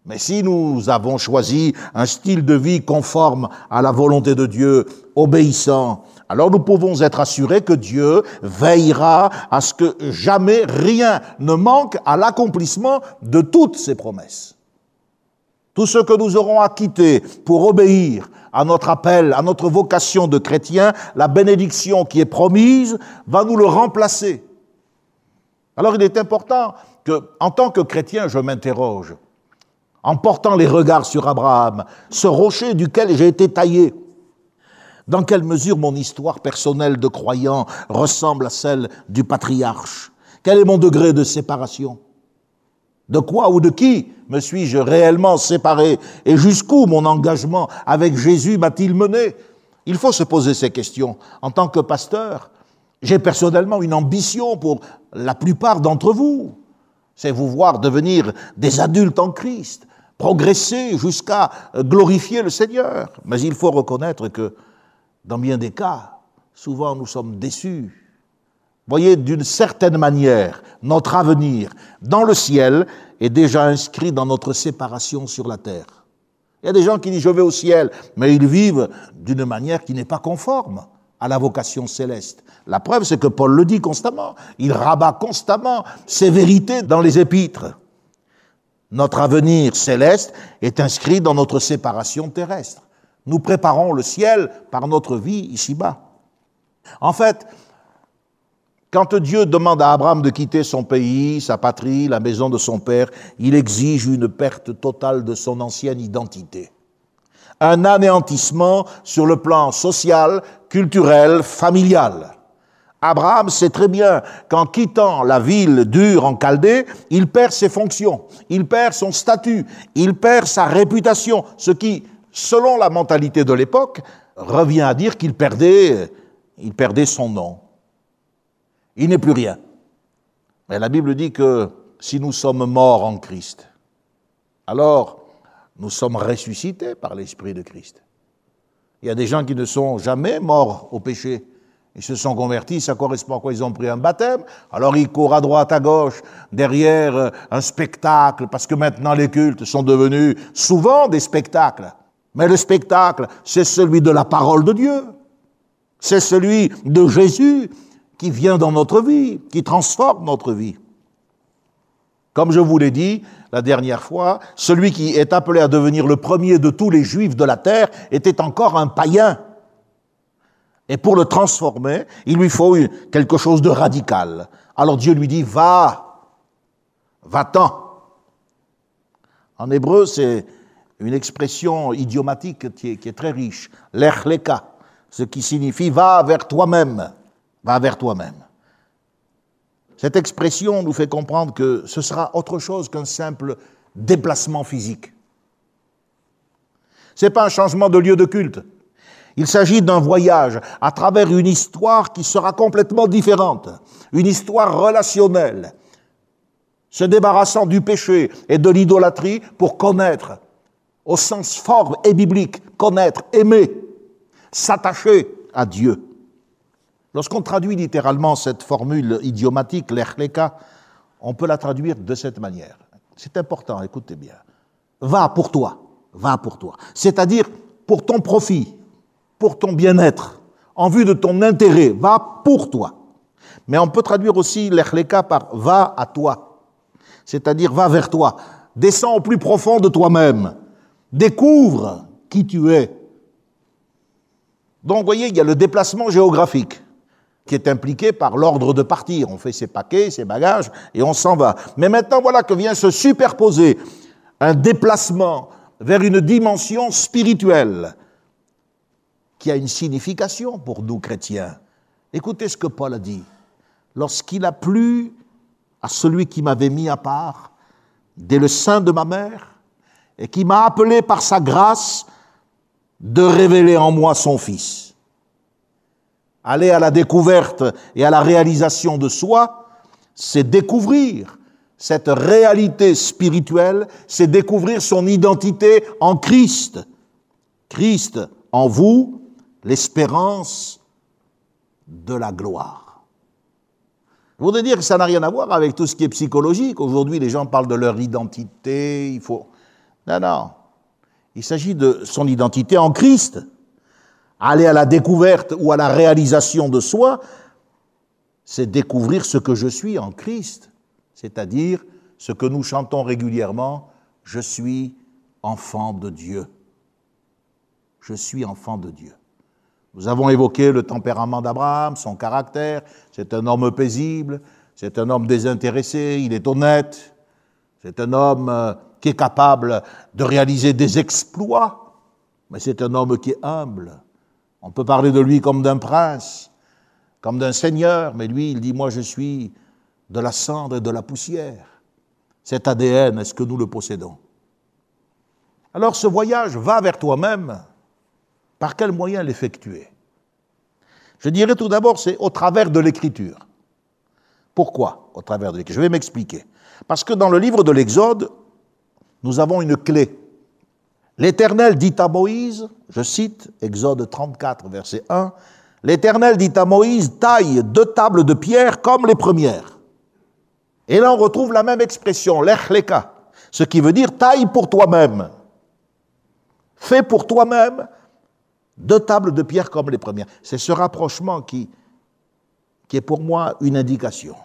Mais si nous avons choisi un style de vie conforme à la volonté de Dieu, obéissant, alors nous pouvons être assurés que Dieu veillera à ce que jamais rien ne manque à l'accomplissement de toutes ses promesses. Tout ce que nous aurons à quitter pour obéir à notre appel, à notre vocation de chrétien, la bénédiction qui est promise va nous le remplacer. Alors il est important que, en tant que chrétien, je m'interroge, en portant les regards sur Abraham, ce rocher duquel j'ai été taillé, dans quelle mesure mon histoire personnelle de croyant ressemble à celle du patriarche? Quel est mon degré de séparation? De quoi ou de qui me suis-je réellement séparé? Et jusqu'où mon engagement avec Jésus m'a-t-il mené? Il faut se poser ces questions. En tant que pasteur, j'ai personnellement une ambition pour la plupart d'entre vous. C'est vous voir devenir des adultes en Christ, progresser jusqu'à glorifier le Seigneur. Mais il faut reconnaître que dans bien des cas, souvent nous sommes déçus. Voyez, d'une certaine manière, notre avenir dans le ciel est déjà inscrit dans notre séparation sur la terre. Il y a des gens qui disent je vais au ciel, mais ils vivent d'une manière qui n'est pas conforme à la vocation céleste. La preuve, c'est que Paul le dit constamment. Il rabat constamment ses vérités dans les épîtres. Notre avenir céleste est inscrit dans notre séparation terrestre. Nous préparons le ciel par notre vie ici-bas. En fait, quand Dieu demande à Abraham de quitter son pays, sa patrie, la maison de son père, il exige une perte totale de son ancienne identité. Un anéantissement sur le plan social, culturel, familial. Abraham sait très bien qu'en quittant la ville dure en Chaldée, il perd ses fonctions, il perd son statut, il perd sa réputation, ce qui selon la mentalité de l'époque, revient à dire qu'il perdait, il perdait son nom. Il n'est plus rien. Mais la Bible dit que si nous sommes morts en Christ, alors nous sommes ressuscités par l'Esprit de Christ. Il y a des gens qui ne sont jamais morts au péché. Ils se sont convertis, ça correspond à quoi ils ont pris un baptême. Alors ils courent à droite, à gauche, derrière euh, un spectacle, parce que maintenant les cultes sont devenus souvent des spectacles. Mais le spectacle, c'est celui de la parole de Dieu. C'est celui de Jésus qui vient dans notre vie, qui transforme notre vie. Comme je vous l'ai dit la dernière fois, celui qui est appelé à devenir le premier de tous les juifs de la terre était encore un païen. Et pour le transformer, il lui faut quelque chose de radical. Alors Dieu lui dit, va, va-t'en. En hébreu, c'est une expression idiomatique qui est, très riche, l'echleka, ce qui signifie va vers toi-même, va vers toi-même. Cette expression nous fait comprendre que ce sera autre chose qu'un simple déplacement physique. Ce n'est pas un changement de lieu de culte. Il s'agit d'un voyage à travers une histoire qui sera complètement différente, une histoire relationnelle, se débarrassant du péché et de l'idolâtrie pour connaître, au sens fort et biblique, connaître, aimer, s'attacher à Dieu. Lorsqu'on traduit littéralement cette formule idiomatique, l'echleka, on peut la traduire de cette manière. C'est important, écoutez bien. Va pour toi, va pour toi. C'est-à-dire pour ton profit, pour ton bien-être, en vue de ton intérêt, va pour toi. Mais on peut traduire aussi l'echleka par va à toi, c'est-à-dire va vers toi, descends au plus profond de toi-même, découvre qui tu es. Donc, vous voyez, il y a le déplacement géographique qui est impliqué par l'ordre de partir. On fait ses paquets, ses bagages, et on s'en va. Mais maintenant, voilà que vient se superposer un déplacement vers une dimension spirituelle qui a une signification pour nous chrétiens. Écoutez ce que Paul a dit. Lorsqu'il a plu à celui qui m'avait mis à part dès le sein de ma mère et qui m'a appelé par sa grâce de révéler en moi son Fils. Aller à la découverte et à la réalisation de soi, c'est découvrir cette réalité spirituelle, c'est découvrir son identité en Christ. Christ en vous, l'espérance de la gloire. Je voudrais dire que ça n'a rien à voir avec tout ce qui est psychologique. Aujourd'hui, les gens parlent de leur identité, il faut... Non, non. Il s'agit de son identité en Christ. Aller à la découverte ou à la réalisation de soi, c'est découvrir ce que je suis en Christ, c'est-à-dire ce que nous chantons régulièrement, je suis enfant de Dieu. Je suis enfant de Dieu. Nous avons évoqué le tempérament d'Abraham, son caractère. C'est un homme paisible, c'est un homme désintéressé, il est honnête, c'est un homme euh, qui est capable de réaliser des exploits, mais c'est un homme qui est humble. On peut parler de lui comme d'un prince, comme d'un seigneur, mais lui, il dit, moi je suis de la cendre et de la poussière. Cet ADN, est-ce que nous le possédons? Alors ce voyage va vers toi-même par quel moyen l'effectuer? Je dirais tout d'abord, c'est au travers de l'écriture. Pourquoi au travers de l'écriture? Je vais m'expliquer. Parce que dans le livre de l'Exode, nous avons une clé. L'Éternel dit à Moïse, je cite Exode 34, verset 1, L'Éternel dit à Moïse, taille deux tables de pierre comme les premières. Et là, on retrouve la même expression, l'echleka, ce qui veut dire taille pour toi-même. Fais pour toi-même deux tables de pierre comme les premières. C'est ce rapprochement qui, qui est pour moi une indication.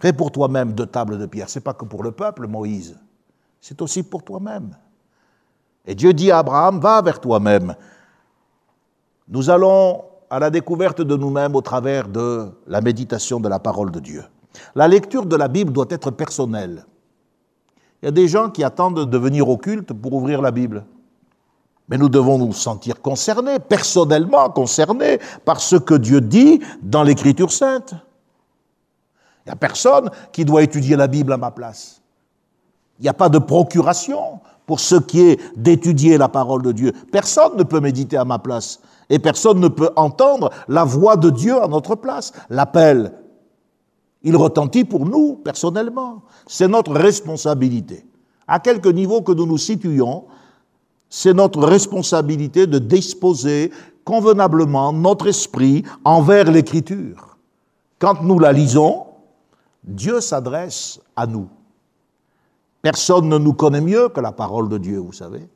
Fais pour toi-même deux tables de pierre. Ce n'est pas que pour le peuple, Moïse. C'est aussi pour toi-même. Et Dieu dit à Abraham, va vers toi-même. Nous allons à la découverte de nous-mêmes au travers de la méditation de la parole de Dieu. La lecture de la Bible doit être personnelle. Il y a des gens qui attendent de venir au culte pour ouvrir la Bible. Mais nous devons nous sentir concernés, personnellement concernés, par ce que Dieu dit dans l'Écriture sainte. Il n'y a personne qui doit étudier la Bible à ma place. Il n'y a pas de procuration pour ce qui est d'étudier la parole de Dieu. Personne ne peut méditer à ma place. Et personne ne peut entendre la voix de Dieu à notre place. L'appel, il retentit pour nous, personnellement. C'est notre responsabilité. À quelque niveau que nous nous situions, c'est notre responsabilité de disposer convenablement notre esprit envers l'Écriture. Quand nous la lisons, Dieu s'adresse à nous. Personne ne nous connaît mieux que la parole de Dieu, vous savez.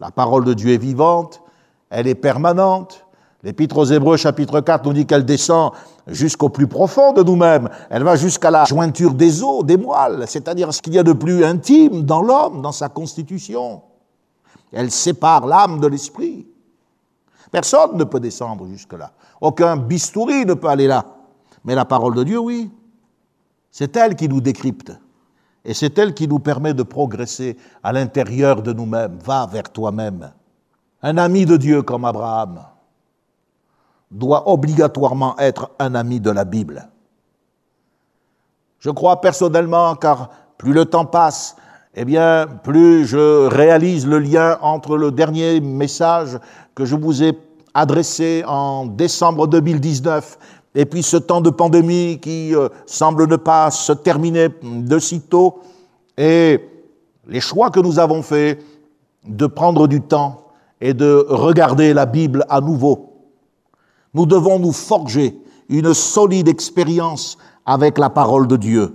La parole de Dieu est vivante, elle est permanente. L'Épître aux Hébreux, chapitre 4, nous dit qu'elle descend jusqu'au plus profond de nous-mêmes. Elle va jusqu'à la jointure des os, des moelles, c'est-à-dire ce qu'il y a de plus intime dans l'homme, dans sa constitution. Elle sépare l'âme de l'esprit. Personne ne peut descendre jusque-là. Aucun bistouri ne peut aller là. Mais la parole de Dieu, oui. C'est elle qui nous décrypte. Et c'est elle qui nous permet de progresser à l'intérieur de nous-mêmes. Va vers toi-même. Un ami de Dieu comme Abraham doit obligatoirement être un ami de la Bible. Je crois personnellement, car plus le temps passe, eh bien, plus je réalise le lien entre le dernier message que je vous ai adressé en décembre 2019 et puis ce temps de pandémie qui euh, semble ne pas se terminer de sitôt, et les choix que nous avons faits de prendre du temps et de regarder la Bible à nouveau. Nous devons nous forger une solide expérience avec la parole de Dieu.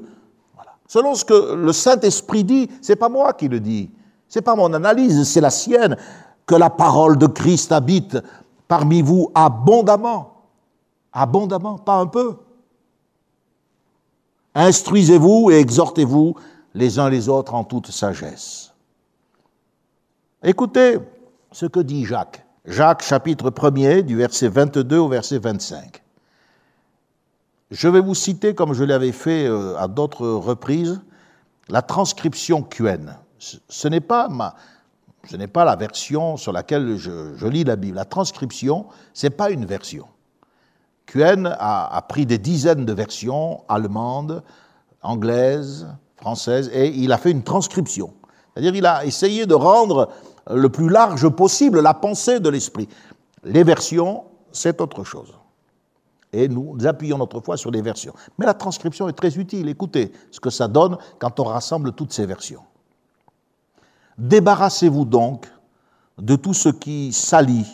Selon ce que le Saint-Esprit dit, c'est pas moi qui le dis, c'est pas mon analyse, c'est la sienne, que la parole de Christ habite parmi vous abondamment abondamment, pas un peu. Instruisez-vous et exhortez-vous les uns les autres en toute sagesse. Écoutez ce que dit Jacques. Jacques chapitre 1er du verset 22 au verset 25. Je vais vous citer, comme je l'avais fait euh, à d'autres reprises, la transcription QN. Ce n'est pas, ma, ce n'est pas la version sur laquelle je, lis la Bible. La transcription, ce n'est pas une version. Quen a, pris des dizaines de versions allemandes, anglaises, françaises, et il a fait une transcription. C'est-à-dire il a essayé de rendre le plus large possible la pensée de l'esprit. Les versions, c'est autre chose. Et nous, appuyons notre foi sur les versions. Mais la transcription est très utile. Écoutez ce que ça donne quand on rassemble toutes ces versions. Débarrassez-vous donc de tout ce qui salit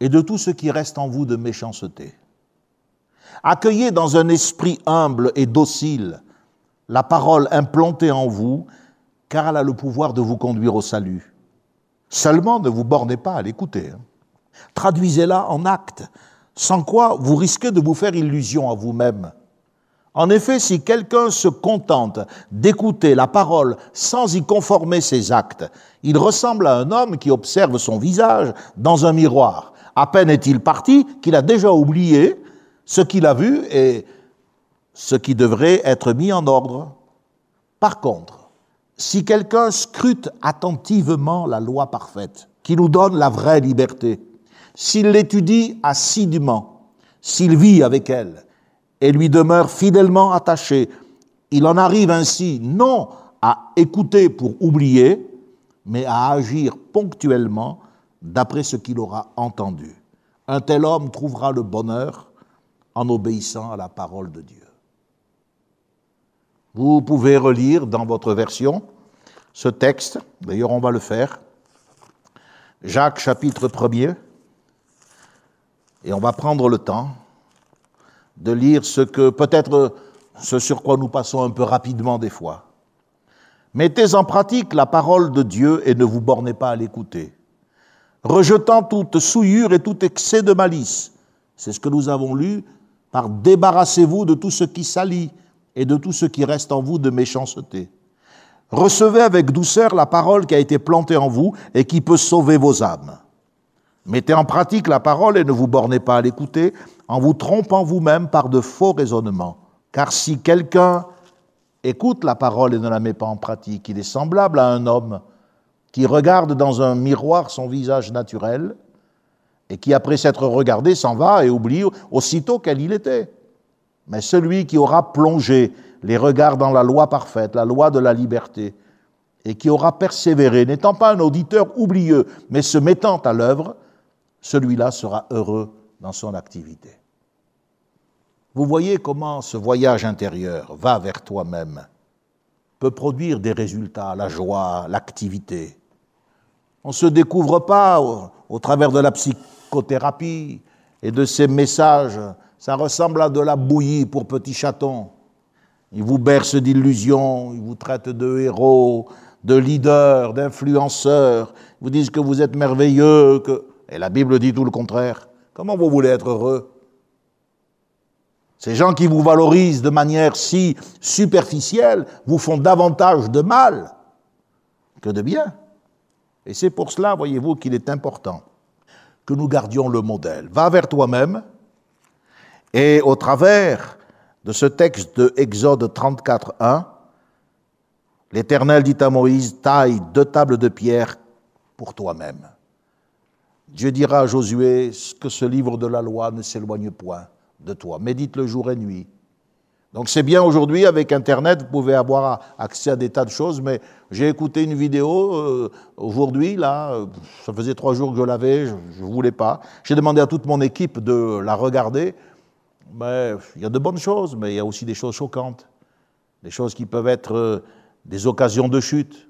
et de tout ce qui reste en vous de méchanceté. Accueillez dans un esprit humble et docile la parole implantée en vous, car elle a le pouvoir de vous conduire au salut. Seulement, ne vous bornez pas à l'écouter. Hein. Traduisez-la en actes, sans quoi vous risquez de vous faire illusion à vous-même. En effet, si quelqu'un se contente d'écouter la parole sans y conformer ses actes, il ressemble à un homme qui observe son visage dans un miroir à peine est-il parti qu'il a déjà oublié ce qu'il a vu et ce qui devrait être mis en ordre. Par contre, si quelqu'un scrute attentivement la loi parfaite, qui nous donne la vraie liberté, s'il l'étudie assidûment, s'il vit avec elle et lui demeure fidèlement attaché, il en arrive ainsi non à écouter pour oublier, mais à agir ponctuellement d'après ce qu'il aura entendu. Un tel homme trouvera le bonheur en obéissant à la parole de Dieu. Vous pouvez relire dans votre version ce texte, d'ailleurs on va le faire, Jacques chapitre 1er, et on va prendre le temps de lire ce que peut-être ce sur quoi nous passons un peu rapidement des fois. Mettez en pratique la parole de Dieu et ne vous bornez pas à l'écouter rejetant toute souillure et tout excès de malice. C'est ce que nous avons lu par débarrassez-vous de tout ce qui salit et de tout ce qui reste en vous de méchanceté. Recevez avec douceur la parole qui a été plantée en vous et qui peut sauver vos âmes. Mettez en pratique la parole et ne vous bornez pas à l'écouter en vous trompant vous-même par de faux raisonnements. Car si quelqu'un écoute la parole et ne la met pas en pratique, il est semblable à un homme qui regarde dans un miroir son visage naturel et qui, après s'être regardé, s'en va et oublie aussitôt quel il était. Mais celui qui aura plongé les regards dans la loi parfaite, la loi de la liberté, et qui aura persévéré, n'étant pas un auditeur oublieux, mais se mettant à l'œuvre, celui-là sera heureux dans son activité. Vous voyez comment ce voyage intérieur va vers toi-même peut produire des résultats, la joie, l'activité. On ne se découvre pas au, travers de la psychothérapie et de ces messages. Ça ressemble à de la bouillie pour petits chatons. Ils vous bercent d'illusions, ils vous traitent de héros, de leaders, d'influenceurs, ils vous disent que vous êtes merveilleux, que... et la Bible dit tout le contraire, Comment vous voulez être heureux? Ces gens qui vous valorisent de manière si superficielle vous font davantage de mal que de bien. Et c'est pour cela, voyez-vous, qu'il est important que nous gardions le modèle. Va vers toi-même et au travers de ce texte de Exode 34, 1, l'Éternel dit à Moïse, taille deux tables de pierre pour toi-même. Dieu dira à Josué que ce livre de la loi ne s'éloigne point de toi. Médite le jour et nuit. Donc c'est bien aujourd'hui, avec Internet, vous pouvez avoir accès à des tas de choses, mais j'ai écouté une vidéo euh, aujourd'hui, là, euh, ça faisait trois jours que je l'avais, je ne voulais pas. J'ai demandé à toute mon équipe de la regarder. Mais il y a de bonnes choses, mais il y a aussi des choses choquantes, des choses qui peuvent être euh, des occasions de chute.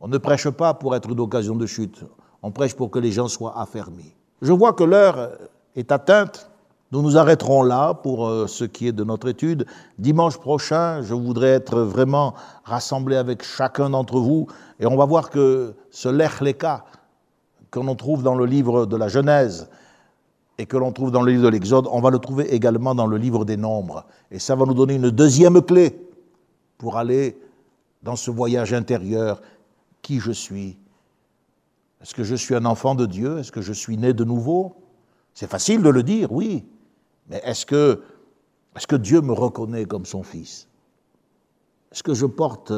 On ne prêche pas pour être une occasion de chute, on prêche pour que les gens soient affermis. Je vois que l'heure est atteinte. Nous nous arrêterons là pour euh, ce qui est de notre étude. Dimanche prochain, je voudrais être vraiment rassemblé avec chacun d'entre vous et on va voir que ce lech que l'on trouve dans le livre de la Genèse et que l'on trouve dans le livre de l'Exode, on va le trouver également dans le livre des Nombres. Et ça va nous donner une deuxième clé pour aller dans ce voyage intérieur. Qui je suis Est-ce que je suis un enfant de Dieu? Est-ce que je suis né de nouveau? C'est facile de le dire, oui. Mais est-ce que, Dieu me reconnaît comme son fils? Est-ce que je porte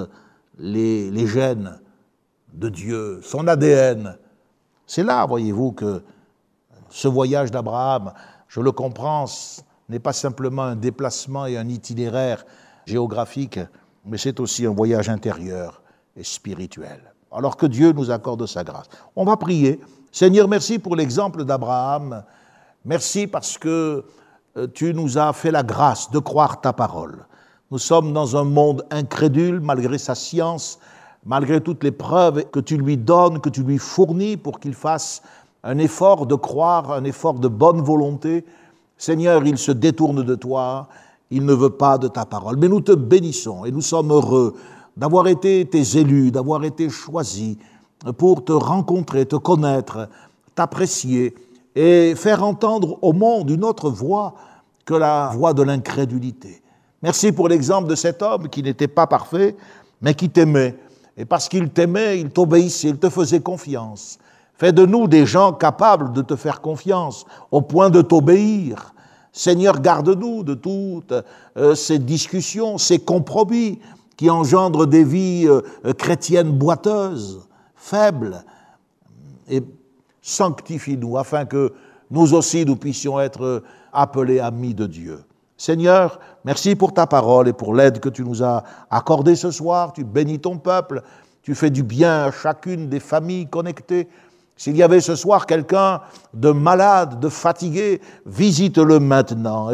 les, les gènes de Dieu, son ADN C'est là, voyez-vous, que ce voyage d'Abraham, je le comprends, n'est pas simplement un déplacement et un itinéraire géographique, mais c'est aussi un voyage intérieur et spirituel. Alors que Dieu nous accorde sa grâce. On va prier. Seigneur, merci pour l'exemple d'Abraham. Merci parce que euh, tu nous as fait la grâce de croire ta parole. Nous sommes dans un monde incrédule malgré sa science, malgré toutes les preuves que tu lui donnes, que tu lui fournis pour qu'il fasse un effort de croire, un effort de bonne volonté. Seigneur, il se détourne de toi, il ne veut pas de ta parole. Mais nous te bénissons et nous sommes heureux d'avoir été tes élus, d'avoir été choisis pour te rencontrer, te connaître, t'apprécier et faire entendre au monde une autre voix que la voix de l'incrédulité. Merci pour l'exemple de cet homme qui n'était pas parfait, mais qui t'aimait. Et parce qu'il t'aimait, il t'obéissait, il te faisait confiance. Fais de nous des gens capables de te faire confiance, au point de t'obéir. Seigneur, garde-nous de toutes euh, ces discussions, ces compromis qui engendrent des vies euh, chrétiennes boiteuses, faibles, et sanctifie-nous afin que nous aussi nous puissions être appelés amis de Dieu. Seigneur, merci pour ta parole et pour l'aide que tu nous as accordée ce soir. Tu bénis ton peuple, tu fais du bien à chacune des familles connectées. S'il y avait ce soir quelqu'un de malade, de fatigué, visite-le maintenant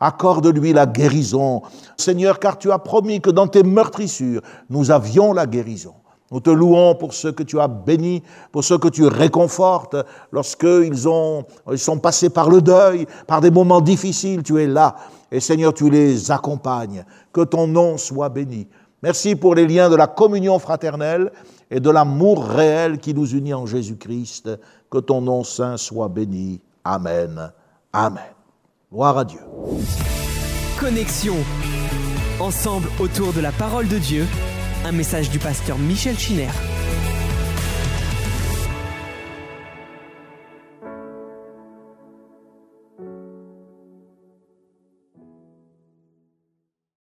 accorde-lui la guérison. Seigneur, car tu as promis que dans tes meurtrissures, nous avions la guérison. Nous te louons pour ce que tu as béni, pour ce que tu réconfortes lorsqu'ils ont, ils sont passés par le deuil, par des moments difficiles, tu es là. Et Seigneur, tu les accompagnes. Que ton nom soit béni. Merci pour les liens de la communion fraternelle et de l'amour réel qui nous unit en Jésus-Christ. Que ton nom saint soit béni. Amen. Amen. Gloire à Dieu. Connexion. Ensemble autour de la parole de Dieu. Un message du pasteur Michel Chiner.